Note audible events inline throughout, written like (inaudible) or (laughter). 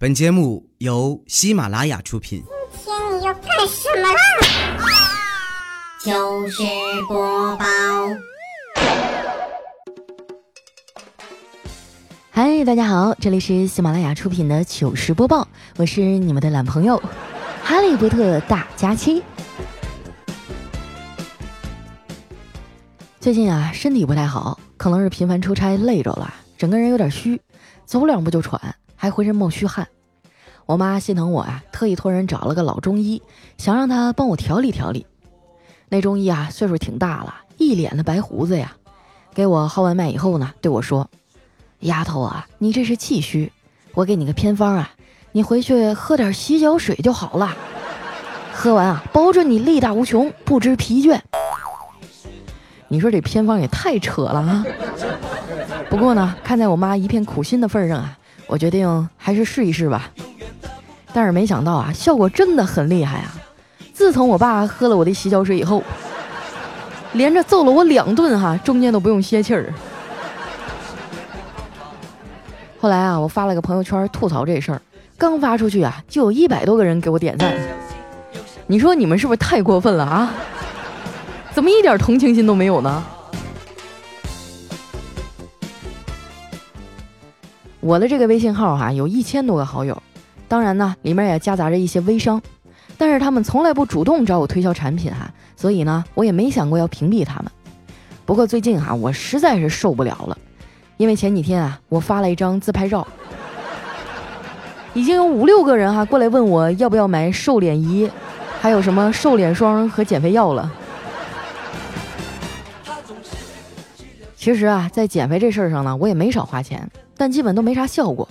本节目由喜马拉雅出品。今天你要干什么啦？糗事播报，嗨，大家好，这里是喜马拉雅出品的糗事播报，我是你们的懒朋友哈利波特大假期。最近啊，身体不太好，可能是频繁出差累着了，整个人有点虚，走两步就喘，还浑身冒虚汗。我妈心疼我啊，特意托人找了个老中医，想让他帮我调理调理。那中医啊，岁数挺大了，一脸的白胡子呀。给我号完脉以后呢，对我说：“丫头啊，你这是气虚，我给你个偏方啊，你回去喝点洗脚水就好了。喝完啊，保准你力大无穷，不知疲倦。”你说这偏方也太扯了啊！不过呢，看在我妈一片苦心的份上啊，我决定还是试一试吧。但是没想到啊，效果真的很厉害啊！自从我爸喝了我的洗脚水以后，连着揍了我两顿哈，中间都不用歇气儿。后来啊，我发了个朋友圈吐槽这事儿，刚发出去啊，就有一百多个人给我点赞。你说你们是不是太过分了啊？怎么一点同情心都没有呢？我的这个微信号哈有一千多个好友，当然呢里面也夹杂着一些微商，但是他们从来不主动找我推销产品哈，所以呢我也没想过要屏蔽他们。不过最近哈我实在是受不了了，因为前几天啊我发了一张自拍照，已经有五六个人哈过来问我要不要买瘦脸仪，还有什么瘦脸霜和减肥药了。其实啊，在减肥这事儿上呢，我也没少花钱，但基本都没啥效果。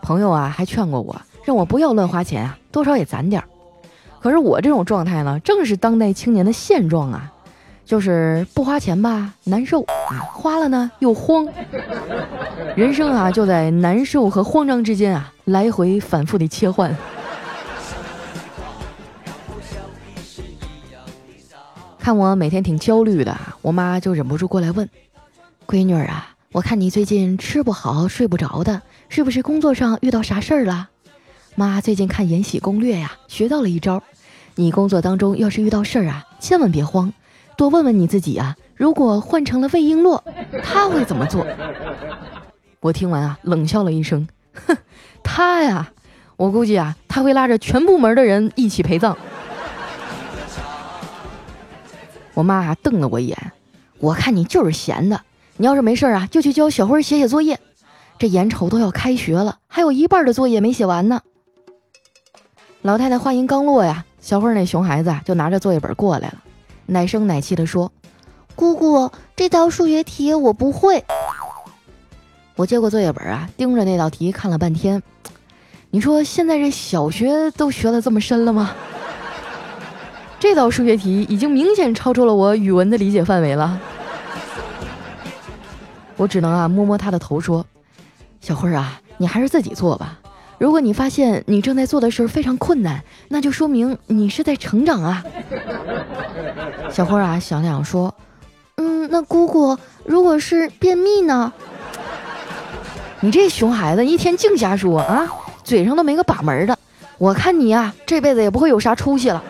朋友啊，还劝过我，让我不要乱花钱啊，多少也攒点儿。可是我这种状态呢，正是当代青年的现状啊，就是不花钱吧难受啊，花了呢又慌。人生啊，就在难受和慌张之间啊，来回反复的切换。看我每天挺焦虑的，我妈就忍不住过来问。闺女儿啊，我看你最近吃不好睡不着的，是不是工作上遇到啥事儿了？妈最近看《延禧攻略》呀，学到了一招。你工作当中要是遇到事儿啊，千万别慌，多问问你自己啊。如果换成了魏璎珞，他会怎么做？我听完啊，冷笑了一声，哼，他呀，我估计啊，他会拉着全部门的人一起陪葬。我妈啊，瞪了我一眼，我看你就是闲的。你要是没事儿啊，就去教小辉写写作业。这眼瞅都要开学了，还有一半的作业没写完呢。老太太话音刚落呀，小辉那熊孩子就拿着作业本过来了，奶声奶气的说：“姑姑，这道数学题我不会。”我接过作业本啊，盯着那道题看了半天。你说现在这小学都学的这么深了吗？(laughs) 这道数学题已经明显超出了我语文的理解范围了。我只能啊摸摸他的头说：“小慧儿啊，你还是自己做吧。如果你发现你正在做的事儿非常困难，那就说明你是在成长啊。”小慧儿啊想了想说：“嗯，那姑姑，如果是便秘呢？(laughs) 你这熊孩子一天净瞎说啊，嘴上都没个把门的。我看你呀，这辈子也不会有啥出息了。”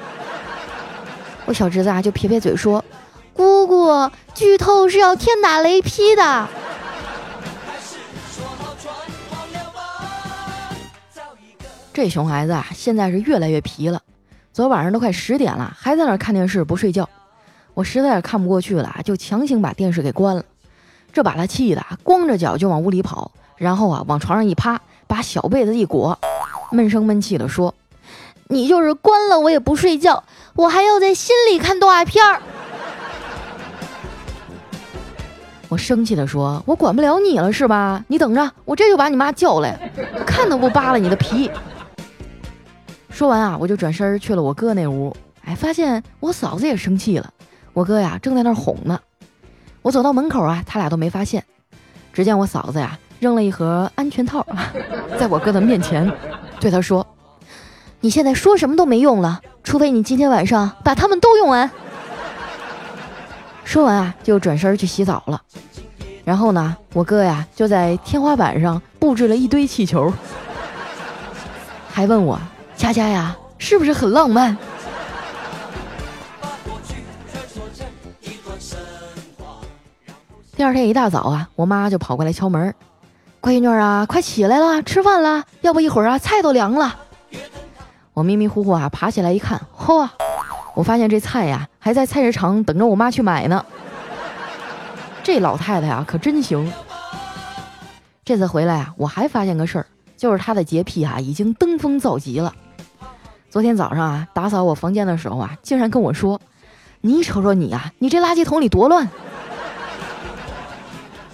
我小侄子啊就撇撇嘴说。姑姑，剧透是要天打雷劈的。这熊孩子啊，现在是越来越皮了。昨晚上都快十点了，还在那看电视不睡觉。我实在是看不过去了，就强行把电视给关了。这把他气的，光着脚就往屋里跑，然后啊往床上一趴，把小被子一裹，闷声闷气的说：“你就是关了我也不睡觉，我还要在心里看动画片儿。”我生气的说：“我管不了你了是吧？你等着，我这就把你妈叫来，看都不扒了你的皮。”说完啊，我就转身去了我哥那屋。哎，发现我嫂子也生气了，我哥呀正在那哄呢。我走到门口啊，他俩都没发现。只见我嫂子呀扔了一盒安全套 (laughs) 在我哥的面前，对他说：“你现在说什么都没用了，除非你今天晚上把他们都用完。(laughs) ”说完啊，就转身去洗澡了。然后呢，我哥呀就在天花板上布置了一堆气球。还问我佳佳呀，是不是很浪漫？第二天一大早啊，我妈就跑过来敲门，闺女啊，快起来了，吃饭了，要不一会儿啊，菜都凉了。我迷迷糊糊啊，爬起来一看，嚯，我发现这菜呀还在菜市场等着我妈去买呢。这老太太呀可真行。这次回来啊，我还发现个事儿，就是她的洁癖啊已经登峰造极了。昨天早上啊，打扫我房间的时候啊，竟然跟我说：“你瞅瞅你啊，你这垃圾桶里多乱！”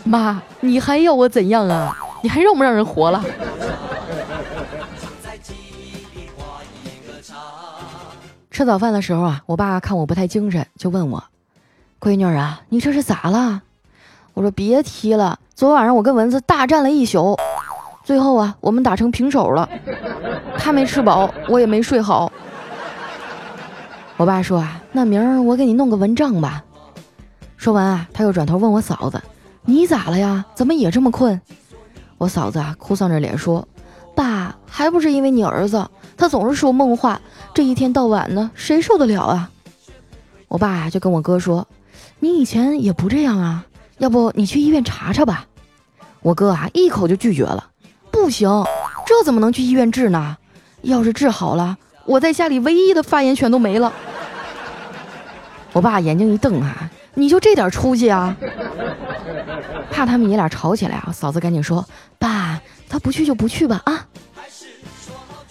妈，你还要我怎样啊？你还让不让人活了？吃早饭的时候啊，我爸看我不太精神，就问我：“闺女啊，你这是咋了？”我说：“别提了，昨晚上我跟蚊子大战了一宿，最后啊，我们打成平手了。他没吃饱，我也没睡好。”我爸说：“啊，那明儿我给你弄个蚊帐吧。”说完啊，他又转头问我嫂子：“你咋了呀？怎么也这么困？”我嫂子啊，哭丧着脸说：“爸，还不是因为你儿子。”他总是说梦话，这一天到晚的，谁受得了啊？我爸呀就跟我哥说：“你以前也不这样啊，要不你去医院查查吧。”我哥啊一口就拒绝了：“不行，这怎么能去医院治呢？要是治好了，我在家里唯一的发言权都没了。”我爸眼睛一瞪啊：“你就这点出息啊？”怕他们爷俩吵起来啊，嫂子赶紧说：“爸，他不去就不去吧啊。”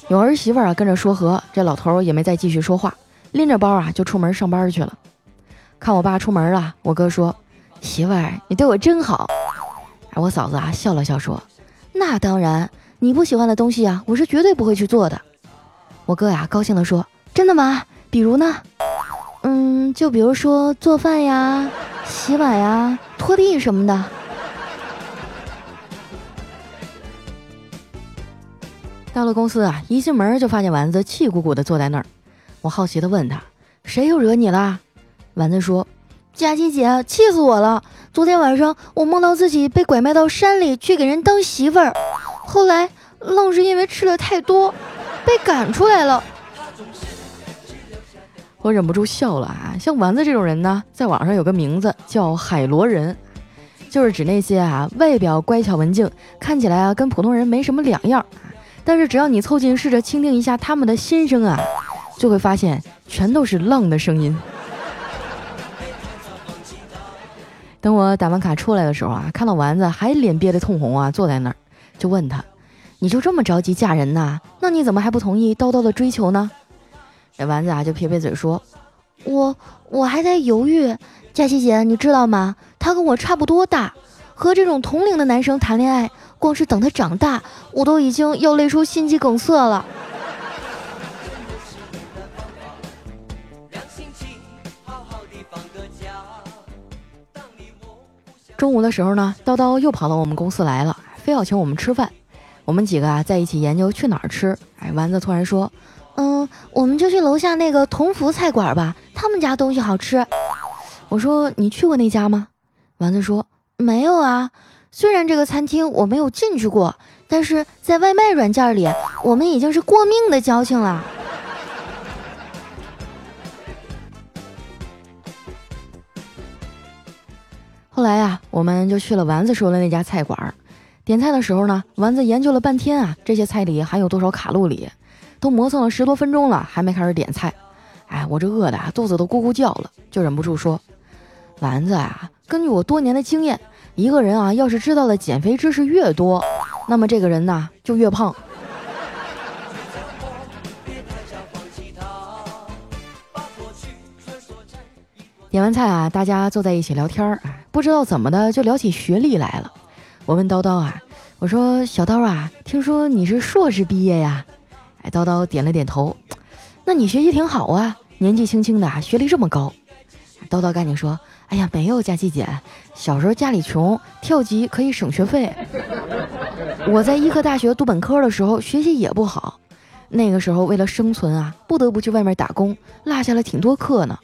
有儿媳妇啊跟着说和，这老头也没再继续说话，拎着包啊就出门上班去了。看我爸出门了，我哥说：“媳妇儿，你对我真好。”我嫂子啊笑了笑说：“那当然，你不喜欢的东西啊，我是绝对不会去做的。”我哥呀高兴地说：“真的吗？比如呢？嗯，就比如说做饭呀、洗碗呀、拖地什么的。”到了公司啊，一进门就发现丸子气鼓鼓的坐在那儿。我好奇的问他：“谁又惹你了？”丸子说：“佳琪姐，气死我了！昨天晚上我梦到自己被拐卖到山里去给人当媳妇儿，后来愣是因为吃的太多，被赶出来了。”我忍不住笑了啊！像丸子这种人呢，在网上有个名字叫“海螺人”，就是指那些啊外表乖巧文静，看起来啊跟普通人没什么两样。但是只要你凑近试着倾听一下他们的心声啊，就会发现全都是浪的声音。等我打完卡出来的时候啊，看到丸子还脸憋得通红啊，坐在那儿，就问他：“你就这么着急嫁人呐？那你怎么还不同意叨叨的追求呢？”这丸子啊就撇撇嘴说：“我我还在犹豫。佳琪姐，你知道吗？他跟我差不多大，和这种同龄的男生谈恋爱。”光是等他长大，我都已经要累出心肌梗塞了。中午的时候呢，叨叨又跑到我们公司来了，非要请我们吃饭。我们几个啊在一起研究去哪儿吃。哎，丸子突然说：“嗯，我们就去楼下那个同福菜馆吧，他们家东西好吃。”我说：“你去过那家吗？”丸子说：“没有啊。”虽然这个餐厅我没有进去过，但是在外卖软件里，我们已经是过命的交情了。后来呀，我们就去了丸子说的那家菜馆。点菜的时候呢，丸子研究了半天啊，这些菜里含有多少卡路里，都磨蹭了十多分钟了，还没开始点菜。哎，我这饿的肚子都咕咕叫了，就忍不住说：“丸子啊，根据我多年的经验。”一个人啊，要是知道的减肥知识越多，那么这个人呢就越胖。点完菜啊，大家坐在一起聊天儿，不知道怎么的就聊起学历来了。我问叨叨啊，我说小叨啊，听说你是硕士毕业呀？哎，叨叨点了点头。那你学习挺好啊，年纪轻轻的学历这么高。叨叨赶紧说。哎呀，没有佳琪姐，小时候家里穷，跳级可以省学费。(laughs) 我在医科大学读本科的时候，学习也不好，那个时候为了生存啊，不得不去外面打工，落下了挺多课呢。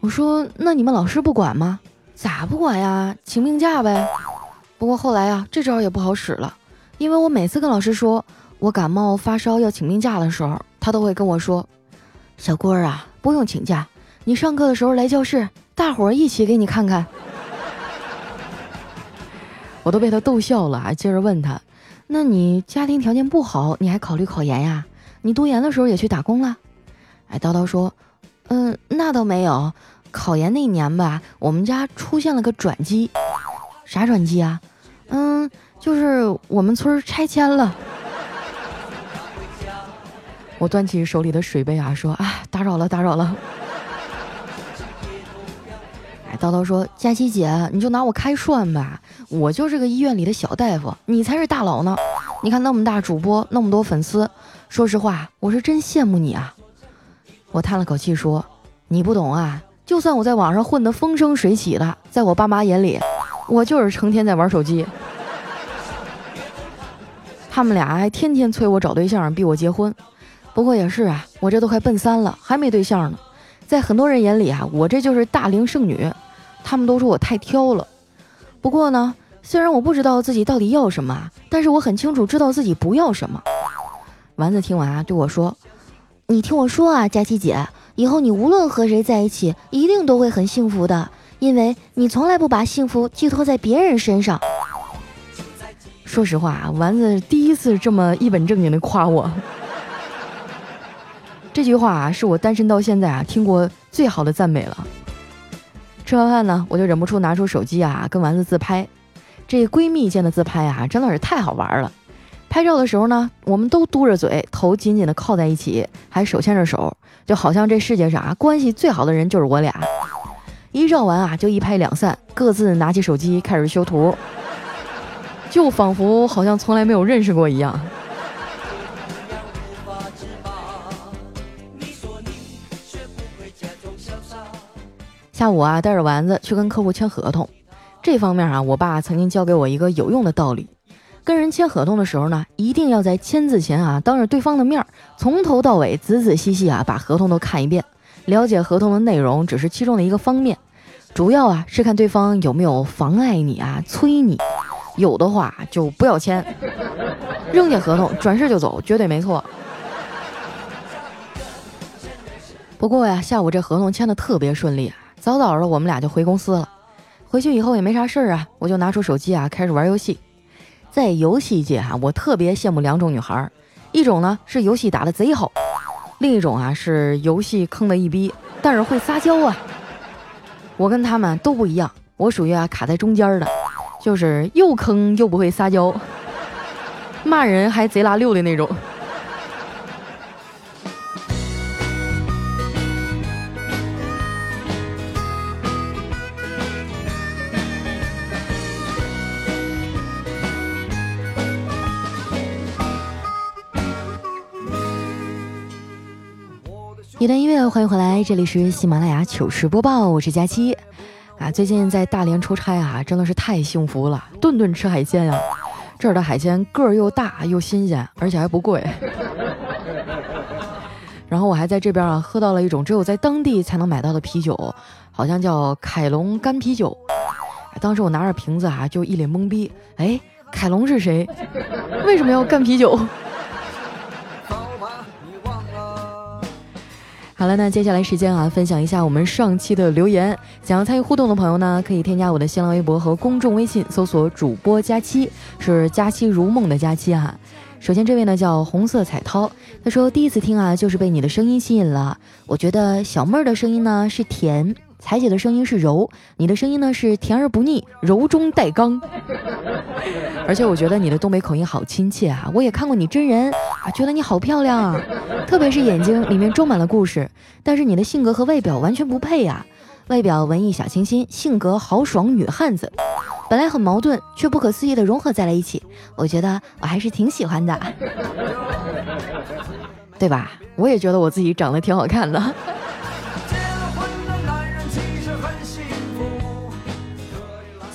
我说，那你们老师不管吗？咋不管呀？请病假呗。不过后来啊，这招也不好使了，因为我每次跟老师说我感冒发烧要请病假的时候，他都会跟我说：“小郭儿啊，不用请假，你上课的时候来教室，大伙儿一起给你看看。” (laughs) 我都被他逗笑了，还接着问他：“那你家庭条件不好，你还考虑考研呀？你读研的时候也去打工了？”哎，叨叨说：“嗯，那倒没有。考研那年吧，我们家出现了个转机。啥转机啊？嗯，就是我们村拆迁了。”我端起手里的水杯啊，说：“啊，打扰了，打扰了。”哎，叨叨说：“佳琪姐，你就拿我开涮吧，我就是个医院里的小大夫，你才是大佬呢。你看那么大主播，那么多粉丝，说实话，我是真羡慕你啊。”我叹了口气说：“你不懂啊，就算我在网上混得风生水起的，在我爸妈眼里，我就是成天在玩手机。他们俩还天天催我找对象，逼我结婚。”不过也是啊，我这都快奔三了，还没对象呢。在很多人眼里啊，我这就是大龄剩女，他们都说我太挑了。不过呢，虽然我不知道自己到底要什么，但是我很清楚知道自己不要什么。丸子听完啊，对我说：“你听我说啊，佳琪姐，以后你无论和谁在一起，一定都会很幸福的，因为你从来不把幸福寄托在别人身上。”说实话啊，丸子第一次这么一本正经的夸我。(laughs) 这句话啊，是我单身到现在啊听过最好的赞美了。吃完饭呢，我就忍不住拿出手机啊，跟丸子自拍。这闺蜜间的自拍啊，真的是太好玩了。拍照的时候呢，我们都嘟着嘴，头紧紧的靠在一起，还手牵着手，就好像这世界上啊关系最好的人就是我俩。一照完啊，就一拍两散，各自拿起手机开始修图，就仿佛好像从来没有认识过一样。下午啊，带着丸子去跟客户签合同。这方面啊，我爸曾经教给我一个有用的道理：跟人签合同的时候呢，一定要在签字前啊，当着对方的面儿，从头到尾仔仔细细啊，把合同都看一遍。了解合同的内容只是其中的一个方面，主要啊是看对方有没有妨碍你啊、催你。有的话就不要签，扔下合同，转身就走，绝对没错。不过呀，下午这合同签的特别顺利。早早的，我们俩就回公司了。回去以后也没啥事儿啊，我就拿出手机啊，开始玩游戏。在游戏界哈，我特别羡慕两种女孩儿，一种呢是游戏打的贼好，另一种啊是游戏坑的一逼，但是会撒娇啊。我跟他们都不一样，我属于啊卡在中间的，就是又坑又不会撒娇，骂人还贼拉溜的那种。一段音乐，欢迎回来，这里是喜马拉雅糗事播报，我是佳期。啊，最近在大连出差啊，真的是太幸福了，顿顿吃海鲜啊。这儿的海鲜个儿又大又新鲜，而且还不贵。(laughs) 然后我还在这边啊，喝到了一种只有在当地才能买到的啤酒，好像叫凯龙干啤酒。当时我拿着瓶子啊，就一脸懵逼。哎，凯龙是谁？为什么要干啤酒？好了，那接下来时间啊，分享一下我们上期的留言。想要参与互动的朋友呢，可以添加我的新浪微博和公众微信，搜索主播佳期，是佳期如梦的佳期哈。首先这位呢叫红色彩涛，他说第一次听啊，就是被你的声音吸引了。我觉得小妹儿的声音呢是甜。彩姐的声音是柔，你的声音呢是甜而不腻，柔中带刚。(laughs) 而且我觉得你的东北口音好亲切啊！我也看过你真人啊，觉得你好漂亮啊，特别是眼睛里面装满了故事。但是你的性格和外表完全不配呀，外表文艺小清新，性格豪爽女汉子，本来很矛盾，却不可思议的融合在了一起。我觉得我还是挺喜欢的，(laughs) 对吧？我也觉得我自己长得挺好看的。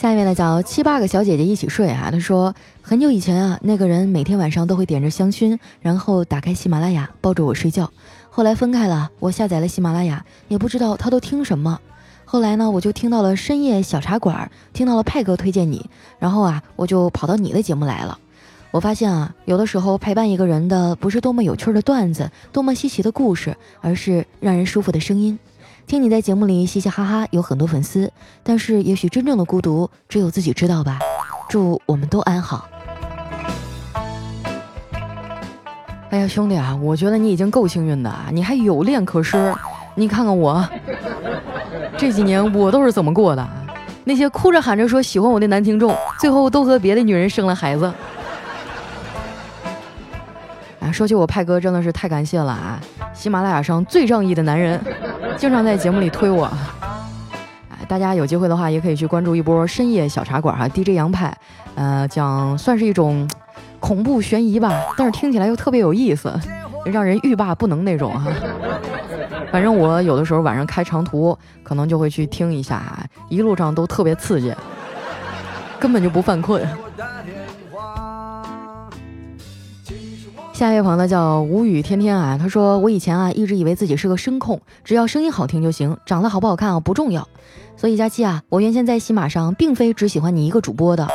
下一位呢叫七八个小姐姐一起睡啊。她说很久以前啊，那个人每天晚上都会点着香薰，然后打开喜马拉雅抱着我睡觉。后来分开了，我下载了喜马拉雅，也不知道他都听什么。后来呢，我就听到了深夜小茶馆，听到了派哥推荐你，然后啊，我就跑到你的节目来了。我发现啊，有的时候陪伴一个人的不是多么有趣的段子，多么稀奇的故事，而是让人舒服的声音。听你在节目里嘻嘻哈哈，有很多粉丝，但是也许真正的孤独只有自己知道吧。祝我们都安好。哎呀，兄弟啊，我觉得你已经够幸运的啊，你还有恋可失。你看看我，(laughs) 这几年我都是怎么过的？那些哭着喊着说喜欢我的男听众，最后都和别的女人生了孩子。啊，说起我派哥，真的是太感谢了啊！喜马拉雅上最仗义的男人，经常在节目里推我。哎，大家有机会的话，也可以去关注一波深夜小茶馆哈，DJ 杨派，呃，讲算是一种恐怖悬疑吧，但是听起来又特别有意思，让人欲罢不能那种哈。反正我有的时候晚上开长途，可能就会去听一下，一路上都特别刺激，根本就不犯困。下一位朋友叫无语天天啊，他说我以前啊一直以为自己是个声控，只要声音好听就行，长得好不好看啊不重要。所以佳期啊，我原先在喜马上并非只喜欢你一个主播的，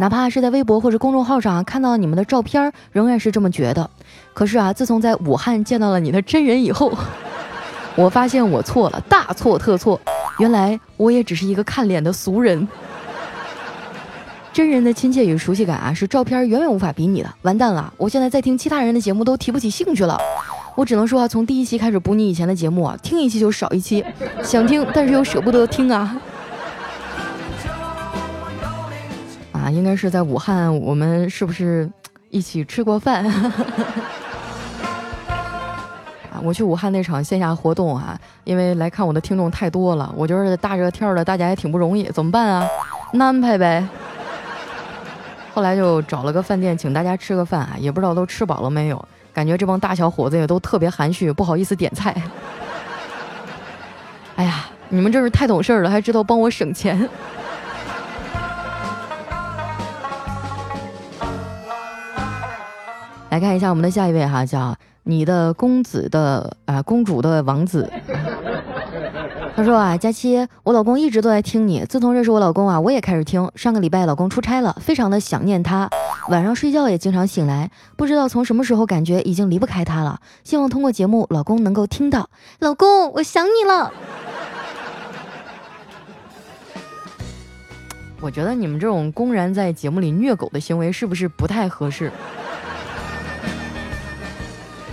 哪怕是在微博或者公众号上看到你们的照片，仍然是这么觉得。可是啊，自从在武汉见到了你的真人以后。(laughs) 我发现我错了，大错特错！原来我也只是一个看脸的俗人。真人的亲切与熟悉感啊，是照片远远无法比拟的。完蛋了，我现在在听其他人的节目都提不起兴趣了。我只能说啊，从第一期开始补你以前的节目啊，听一期就少一期，想听但是又舍不得听啊。啊，应该是在武汉，我们是不是一起吃过饭？(laughs) 我去武汉那场线下活动啊，因为来看我的听众太多了，我觉得大热天的大家也挺不容易，怎么办啊？安排呗。后来就找了个饭店请大家吃个饭啊，也不知道都吃饱了没有，感觉这帮大小伙子也都特别含蓄，不好意思点菜。(laughs) 哎呀，你们真是太懂事了，还知道帮我省钱。来看一下我们的下一位哈，叫。你的公子的啊，公主的王子，他说啊，佳期，我老公一直都在听你。自从认识我老公啊，我也开始听。上个礼拜老公出差了，非常的想念他，晚上睡觉也经常醒来，不知道从什么时候感觉已经离不开他了。希望通过节目，老公能够听到。老公，我想你了。我觉得你们这种公然在节目里虐狗的行为，是不是不太合适？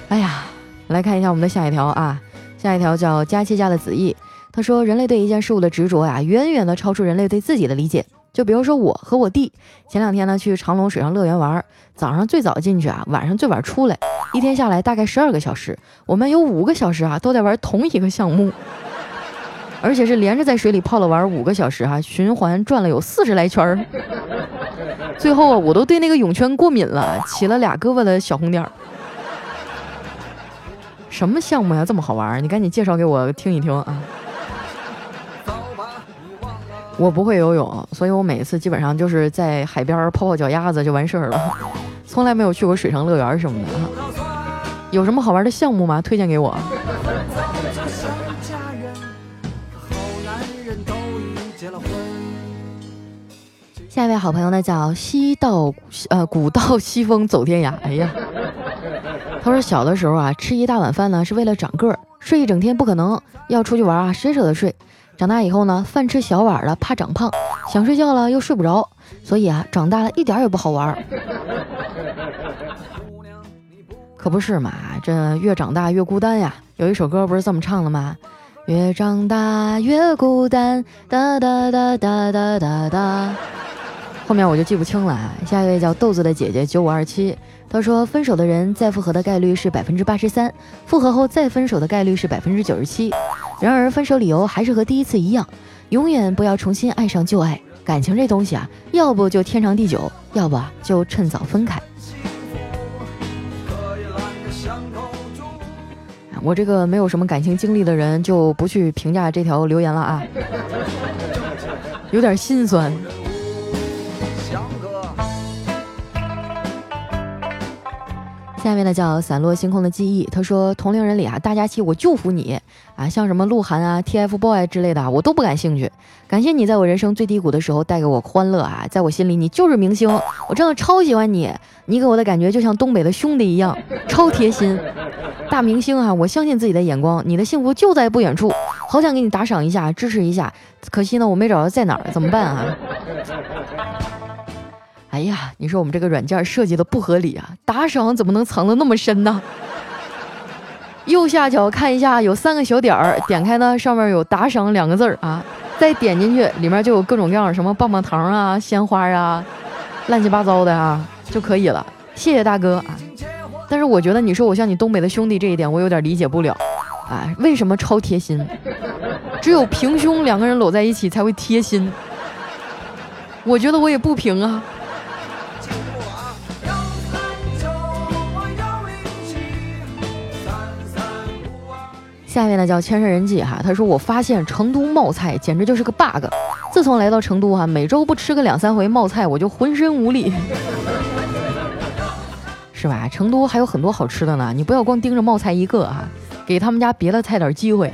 哎呀，来看一下我们的下一条啊，下一条叫佳期家的子毅，他说人类对一件事物的执着呀，远远的超出人类对自己的理解。就比如说我和我弟，前两天呢去长隆水上乐园玩，早上最早进去啊，晚上最晚出来，一天下来大概十二个小时，我们有五个小时啊都在玩同一个项目，(laughs) 而且是连着在水里泡了玩五个小时哈，循环转了有四十来圈儿，最后啊我都对那个泳圈过敏了，起了俩胳膊的小红点儿。什么项目呀，这么好玩？你赶紧介绍给我听一听啊！我不会游泳，所以我每次基本上就是在海边泡泡脚丫子就完事儿了，从来没有去过水上乐园什么的。有什么好玩的项目吗？推荐给我。下一位好朋友呢，叫西道呃古道西风走天涯。哎呀。他说：“小的时候啊，吃一大碗饭呢是为了长个儿，睡一整天不可能，要出去玩啊，谁舍得睡？长大以后呢，饭吃小碗了怕长胖，想睡觉了又睡不着，所以啊，长大了一点也不好玩。可不是嘛，这越长大越孤单呀。有一首歌不是这么唱的吗？越长大越孤单，哒哒哒哒哒哒哒。后面我就记不清了。下一位叫豆子的姐姐九五二七。”他说：“分手的人再复合的概率是百分之八十三，复合后再分手的概率是百分之九十七。然而，分手理由还是和第一次一样，永远不要重新爱上旧爱。感情这东西啊，要不就天长地久，要不就趁早分开。”我这个没有什么感情经历的人，就不去评价这条留言了啊，有点心酸。下面呢叫散落星空的记忆，他说同龄人里啊，大家期我就服你啊，像什么鹿晗啊、TFBOY 之类的，我都不感兴趣。感谢你在我人生最低谷的时候带给我欢乐啊，在我心里你就是明星，我真的超喜欢你，你给我的感觉就像东北的兄弟一样，超贴心。大明星啊，我相信自己的眼光，你的幸福就在不远处，好想给你打赏一下，支持一下，可惜呢，我没找到在哪儿，怎么办啊？哎呀，你说我们这个软件设计的不合理啊！打赏怎么能藏得那么深呢？(laughs) 右下角看一下，有三个小点儿，点开呢，上面有打赏两个字儿啊，再点进去，里面就有各种各样什么棒棒糖啊、鲜花啊、乱七八糟的啊，就可以了。谢谢大哥啊！但是我觉得你说我像你东北的兄弟这一点，我有点理解不了啊，为什么超贴心？只有平胸两个人搂在一起才会贴心。我觉得我也不平啊。下面呢叫千山人迹哈，他说我发现成都冒菜简直就是个 bug，自从来到成都哈，每周不吃个两三回冒菜我就浑身无力，(laughs) 是吧？成都还有很多好吃的呢，你不要光盯着冒菜一个啊，给他们家别的菜点机会。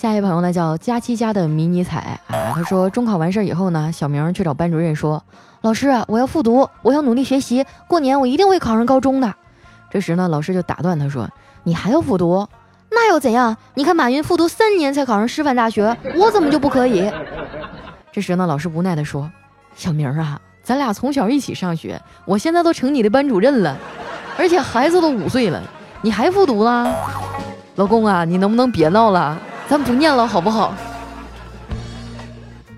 下一位朋友呢叫佳期家的迷你彩啊，他说中考完事儿以后呢，小明去找班主任说。老师，我要复读，我要努力学习，过年我一定会考上高中的。这时呢，老师就打断他说：“你还要复读？那又怎样？你看马云复读三年才考上师范大学，我怎么就不可以？”这时呢，老师无奈地说：“小明啊，咱俩从小一起上学，我现在都成你的班主任了，而且孩子都五岁了，你还复读呢？老公啊，你能不能别闹了？咱不念了好不好？”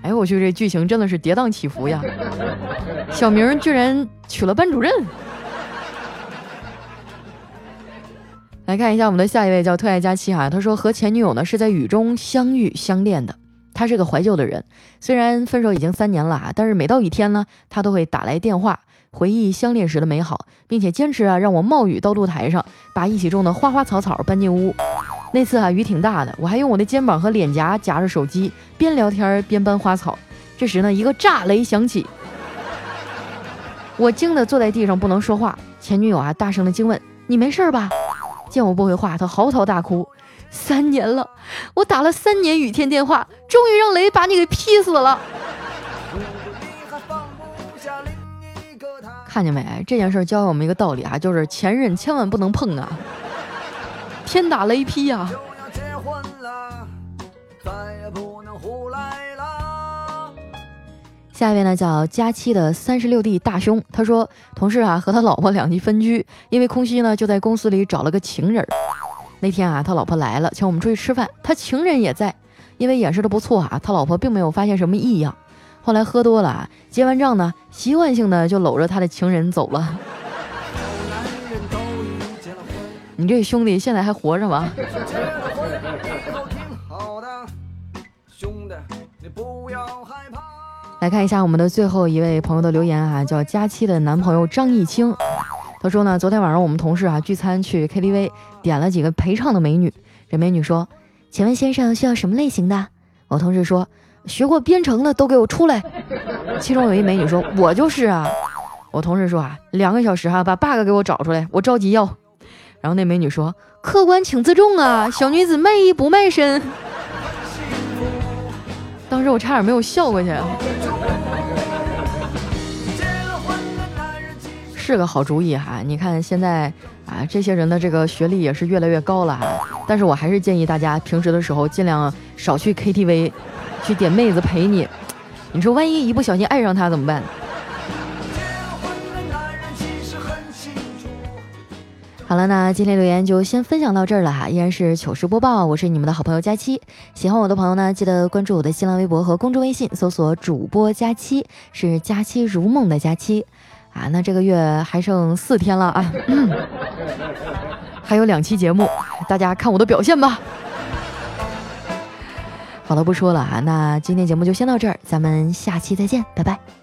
哎呦我去，这剧情真的是跌宕起伏呀！小明居然娶了班主任。来看一下我们的下一位，叫特爱佳期哈。他说和前女友呢是在雨中相遇相恋的。他是个怀旧的人，虽然分手已经三年了啊，但是每到雨天呢，他都会打来电话回忆相恋时的美好，并且坚持啊让我冒雨到露台上，把一起种的花花草草搬进屋。那次啊，雨挺大的，我还用我的肩膀和脸颊夹着手机，边聊天边搬花草。这时呢，一个炸雷响起，我惊得坐在地上不能说话。前女友啊，大声的惊问：“你没事吧？”见我不回话，她嚎啕大哭：“三年了，我打了三年雨天电话，终于让雷把你给劈死了。”看见没？这件事教会我们一个道理啊，就是前任千万不能碰啊。天打雷劈呀！下一位呢叫佳期的三十六弟大胸，他说同事啊和他老婆两地分居，因为空虚呢就在公司里找了个情人。那天啊他老婆来了，请我们出去吃饭，他情人也在，因为掩饰的不错啊，他老婆并没有发现什么异样。后来喝多了啊，结完账呢，习惯性的就搂着他的情人走了。你这兄弟现在还活着吗？来看一下我们的最后一位朋友的留言啊，叫佳期的男朋友张艺清。他说呢，昨天晚上我们同事啊聚餐去 KTV，点了几个陪唱的美女。这美女说：“请问先生需要什么类型的？”我同事说：“学过编程的都给我出来。”其中有一美女说：“我就是啊。”我同事说：“啊，两个小时哈，把 bug 给我找出来，我着急要。”然后那美女说：“客官请自重啊，小女子卖艺不卖身。”当时我差点没有笑过去。是个好主意哈，你看现在啊，这些人的这个学历也是越来越高了哈。但是我还是建议大家平时的时候尽量少去 KTV，去点妹子陪你。你说万一一不小心爱上他怎么办？好了，那今天留言就先分享到这儿了哈，依然是糗事播报，我是你们的好朋友佳期。喜欢我的朋友呢，记得关注我的新浪微博和公众微信，搜索主播佳期，是佳期如梦的佳期啊。那这个月还剩四天了啊，还有两期节目，大家看我的表现吧。好了，不说了啊，那今天节目就先到这儿，咱们下期再见，拜拜。